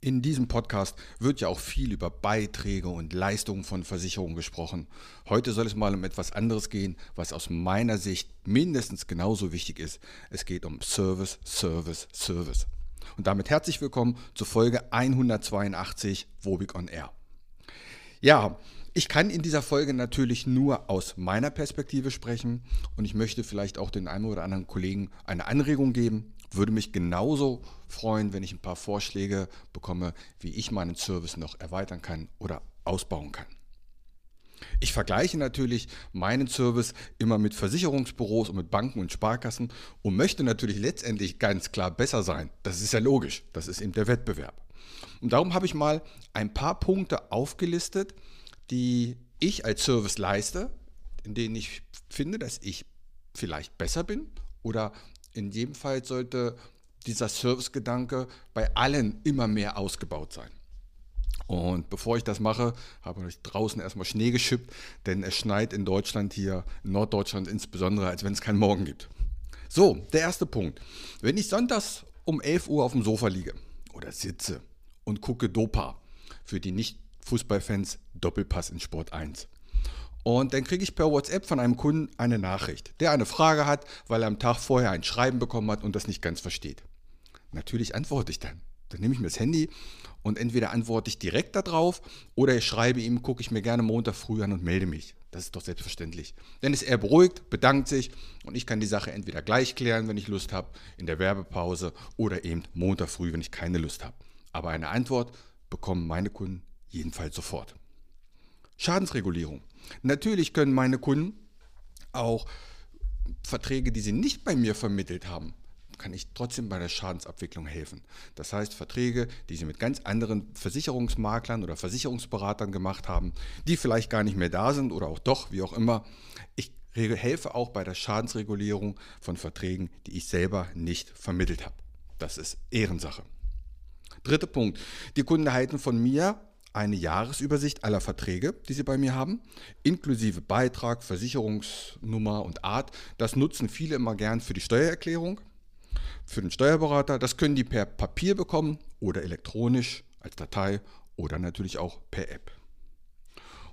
In diesem Podcast wird ja auch viel über Beiträge und Leistungen von Versicherungen gesprochen. Heute soll es mal um etwas anderes gehen, was aus meiner Sicht mindestens genauso wichtig ist. Es geht um Service, Service, Service. Und damit herzlich willkommen zur Folge 182 Wobig on Air. Ja, ich kann in dieser Folge natürlich nur aus meiner Perspektive sprechen und ich möchte vielleicht auch den einen oder anderen Kollegen eine Anregung geben, würde mich genauso freuen, wenn ich ein paar Vorschläge bekomme, wie ich meinen Service noch erweitern kann oder ausbauen kann. Ich vergleiche natürlich meinen Service immer mit Versicherungsbüros und mit Banken und Sparkassen und möchte natürlich letztendlich ganz klar besser sein. Das ist ja logisch, das ist eben der Wettbewerb. Und darum habe ich mal ein paar Punkte aufgelistet, die ich als Service leiste, in denen ich finde, dass ich vielleicht besser bin oder in jedem Fall sollte dieser Servicegedanke bei allen immer mehr ausgebaut sein. Und bevor ich das mache, habe ich draußen erstmal Schnee geschippt, denn es schneit in Deutschland hier, in Norddeutschland insbesondere, als wenn es keinen Morgen gibt. So, der erste Punkt. Wenn ich sonntags um 11 Uhr auf dem Sofa liege oder sitze und gucke Dopa, für die Nicht-Fußballfans Doppelpass in Sport 1. Und dann kriege ich per WhatsApp von einem Kunden eine Nachricht, der eine Frage hat, weil er am Tag vorher ein Schreiben bekommen hat und das nicht ganz versteht. Natürlich antworte ich dann. Dann nehme ich mir das Handy und entweder antworte ich direkt darauf oder ich schreibe ihm, gucke ich mir gerne Montag früh an und melde mich. Das ist doch selbstverständlich. Dann ist er beruhigt, bedankt sich und ich kann die Sache entweder gleich klären, wenn ich Lust habe, in der Werbepause oder eben Montag früh, wenn ich keine Lust habe. Aber eine Antwort bekommen meine Kunden jedenfalls sofort. Schadensregulierung. Natürlich können meine Kunden auch Verträge, die sie nicht bei mir vermittelt haben, kann ich trotzdem bei der Schadensabwicklung helfen. Das heißt, Verträge, die Sie mit ganz anderen Versicherungsmaklern oder Versicherungsberatern gemacht haben, die vielleicht gar nicht mehr da sind oder auch doch, wie auch immer. Ich helfe auch bei der Schadensregulierung von Verträgen, die ich selber nicht vermittelt habe. Das ist Ehrensache. Dritter Punkt. Die Kunden erhalten von mir eine Jahresübersicht aller Verträge, die Sie bei mir haben, inklusive Beitrag, Versicherungsnummer und Art. Das nutzen viele immer gern für die Steuererklärung, für den Steuerberater. Das können die per Papier bekommen oder elektronisch als Datei oder natürlich auch per App.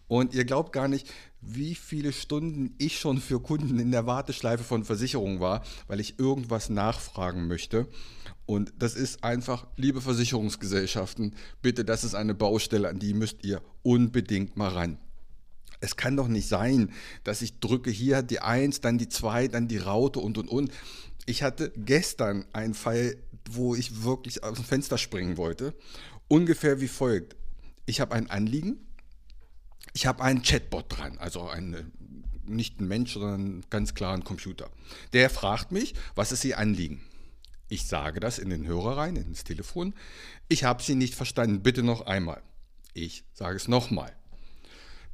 Und ihr glaubt gar nicht, wie viele Stunden ich schon für Kunden in der Warteschleife von Versicherungen war, weil ich irgendwas nachfragen möchte. Und das ist einfach, liebe Versicherungsgesellschaften, bitte, das ist eine Baustelle, an die müsst ihr unbedingt mal ran. Es kann doch nicht sein, dass ich drücke hier die 1, dann die 2, dann die Raute und und und. Ich hatte gestern einen Fall, wo ich wirklich aus dem Fenster springen wollte. Ungefähr wie folgt. Ich habe ein Anliegen, ich habe einen Chatbot dran, also einen, nicht ein Mensch, sondern ganz klar ein Computer. Der fragt mich, was ist Ihr Anliegen? Ich sage das in den Hörer rein, ins Telefon. Ich habe Sie nicht verstanden, bitte noch einmal. Ich sage es nochmal.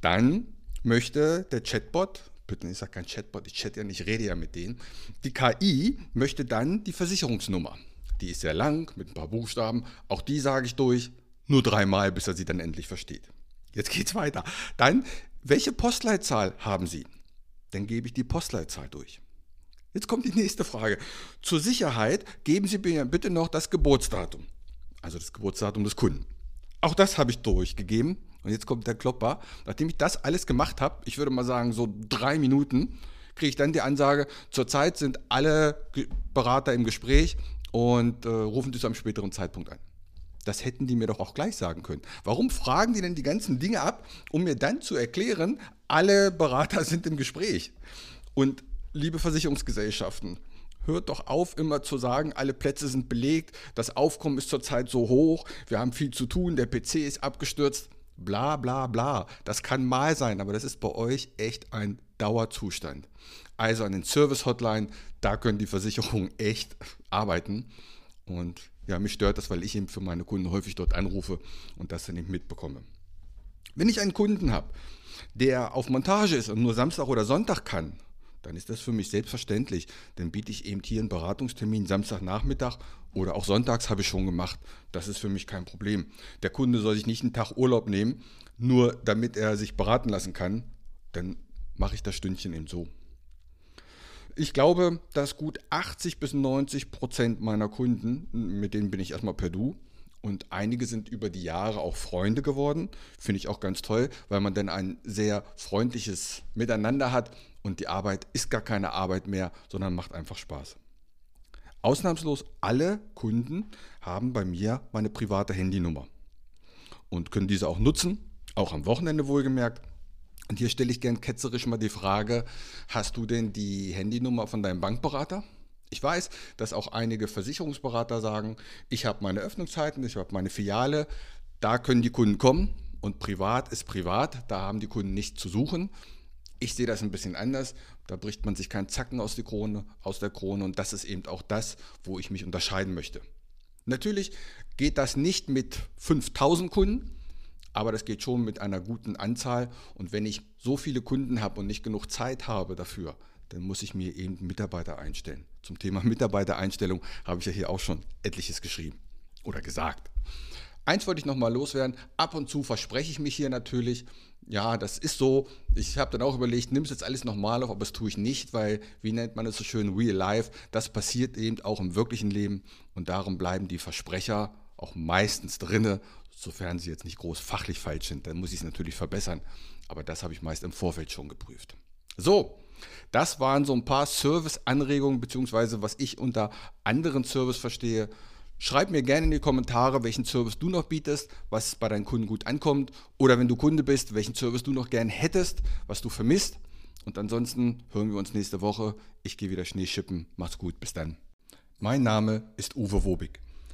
Dann möchte der Chatbot, bitte, ich sage kein Chatbot, ich chatte ja nicht, ich rede ja mit denen. Die KI möchte dann die Versicherungsnummer. Die ist sehr lang, mit ein paar Buchstaben. Auch die sage ich durch, nur dreimal, bis er sie dann endlich versteht. Jetzt geht's weiter. Dann, welche Postleitzahl haben Sie? Dann gebe ich die Postleitzahl durch. Jetzt kommt die nächste Frage. Zur Sicherheit geben Sie mir bitte noch das Geburtsdatum. Also das Geburtsdatum des Kunden. Auch das habe ich durchgegeben. Und jetzt kommt der Klopper. Nachdem ich das alles gemacht habe, ich würde mal sagen so drei Minuten, kriege ich dann die Ansage, zurzeit sind alle Berater im Gespräch und äh, rufen Sie zu einem späteren Zeitpunkt an. Das hätten die mir doch auch gleich sagen können. Warum fragen die denn die ganzen Dinge ab, um mir dann zu erklären, alle Berater sind im Gespräch? Und liebe Versicherungsgesellschaften, hört doch auf, immer zu sagen, alle Plätze sind belegt, das Aufkommen ist zurzeit so hoch, wir haben viel zu tun, der PC ist abgestürzt, bla bla bla. Das kann mal sein, aber das ist bei euch echt ein Dauerzustand. Also an den Service-Hotline, da können die Versicherungen echt arbeiten. Und Ja, mich stört das, weil ich eben für meine Kunden häufig dort anrufe und das dann eben mitbekomme. Wenn ich einen Kunden habe, der auf Montage ist und nur Samstag oder Sonntag kann, dann ist das für mich selbstverständlich. Dann biete ich eben hier einen Beratungstermin Samstagnachmittag oder auch sonntags habe ich schon gemacht. Das ist für mich kein Problem. Der Kunde soll sich nicht einen Tag Urlaub nehmen, nur damit er sich beraten lassen kann. Dann mache ich das Stündchen eben so. Ich glaube, dass gut 80 bis 90 Prozent meiner Kunden, mit denen bin ich erstmal per Du, und einige sind über die Jahre auch Freunde geworden. Finde ich auch ganz toll, weil man dann ein sehr freundliches Miteinander hat und die Arbeit ist gar keine Arbeit mehr, sondern macht einfach Spaß. Ausnahmslos alle Kunden haben bei mir meine private Handynummer und können diese auch nutzen, auch am Wochenende wohlgemerkt. Und hier stelle ich gern ketzerisch mal die Frage, hast du denn die Handynummer von deinem Bankberater? Ich weiß, dass auch einige Versicherungsberater sagen, ich habe meine Öffnungszeiten, ich habe meine Filiale, da können die Kunden kommen und privat ist privat, da haben die Kunden nichts zu suchen. Ich sehe das ein bisschen anders. Da bricht man sich keinen Zacken aus, die Krone, aus der Krone und das ist eben auch das, wo ich mich unterscheiden möchte. Natürlich geht das nicht mit 5000 Kunden, aber das geht schon mit einer guten Anzahl. Und wenn ich so viele Kunden habe und nicht genug Zeit habe dafür, dann muss ich mir eben Mitarbeiter einstellen. Zum Thema Mitarbeitereinstellung habe ich ja hier auch schon etliches geschrieben oder gesagt. Eins wollte ich nochmal loswerden. Ab und zu verspreche ich mich hier natürlich. Ja, das ist so. Ich habe dann auch überlegt, nimm es jetzt alles nochmal auf, aber das tue ich nicht, weil, wie nennt man es so schön, real life, das passiert eben auch im wirklichen Leben und darum bleiben die Versprecher auch meistens drinne, sofern sie jetzt nicht groß fachlich falsch sind. Dann muss ich es natürlich verbessern, aber das habe ich meist im Vorfeld schon geprüft. So, das waren so ein paar Service-Anregungen, beziehungsweise was ich unter anderen Service verstehe. Schreib mir gerne in die Kommentare, welchen Service du noch bietest, was bei deinen Kunden gut ankommt. Oder wenn du Kunde bist, welchen Service du noch gern hättest, was du vermisst. Und ansonsten hören wir uns nächste Woche. Ich gehe wieder Schnee schippen. Mach's gut. Bis dann. Mein Name ist Uwe Wobig.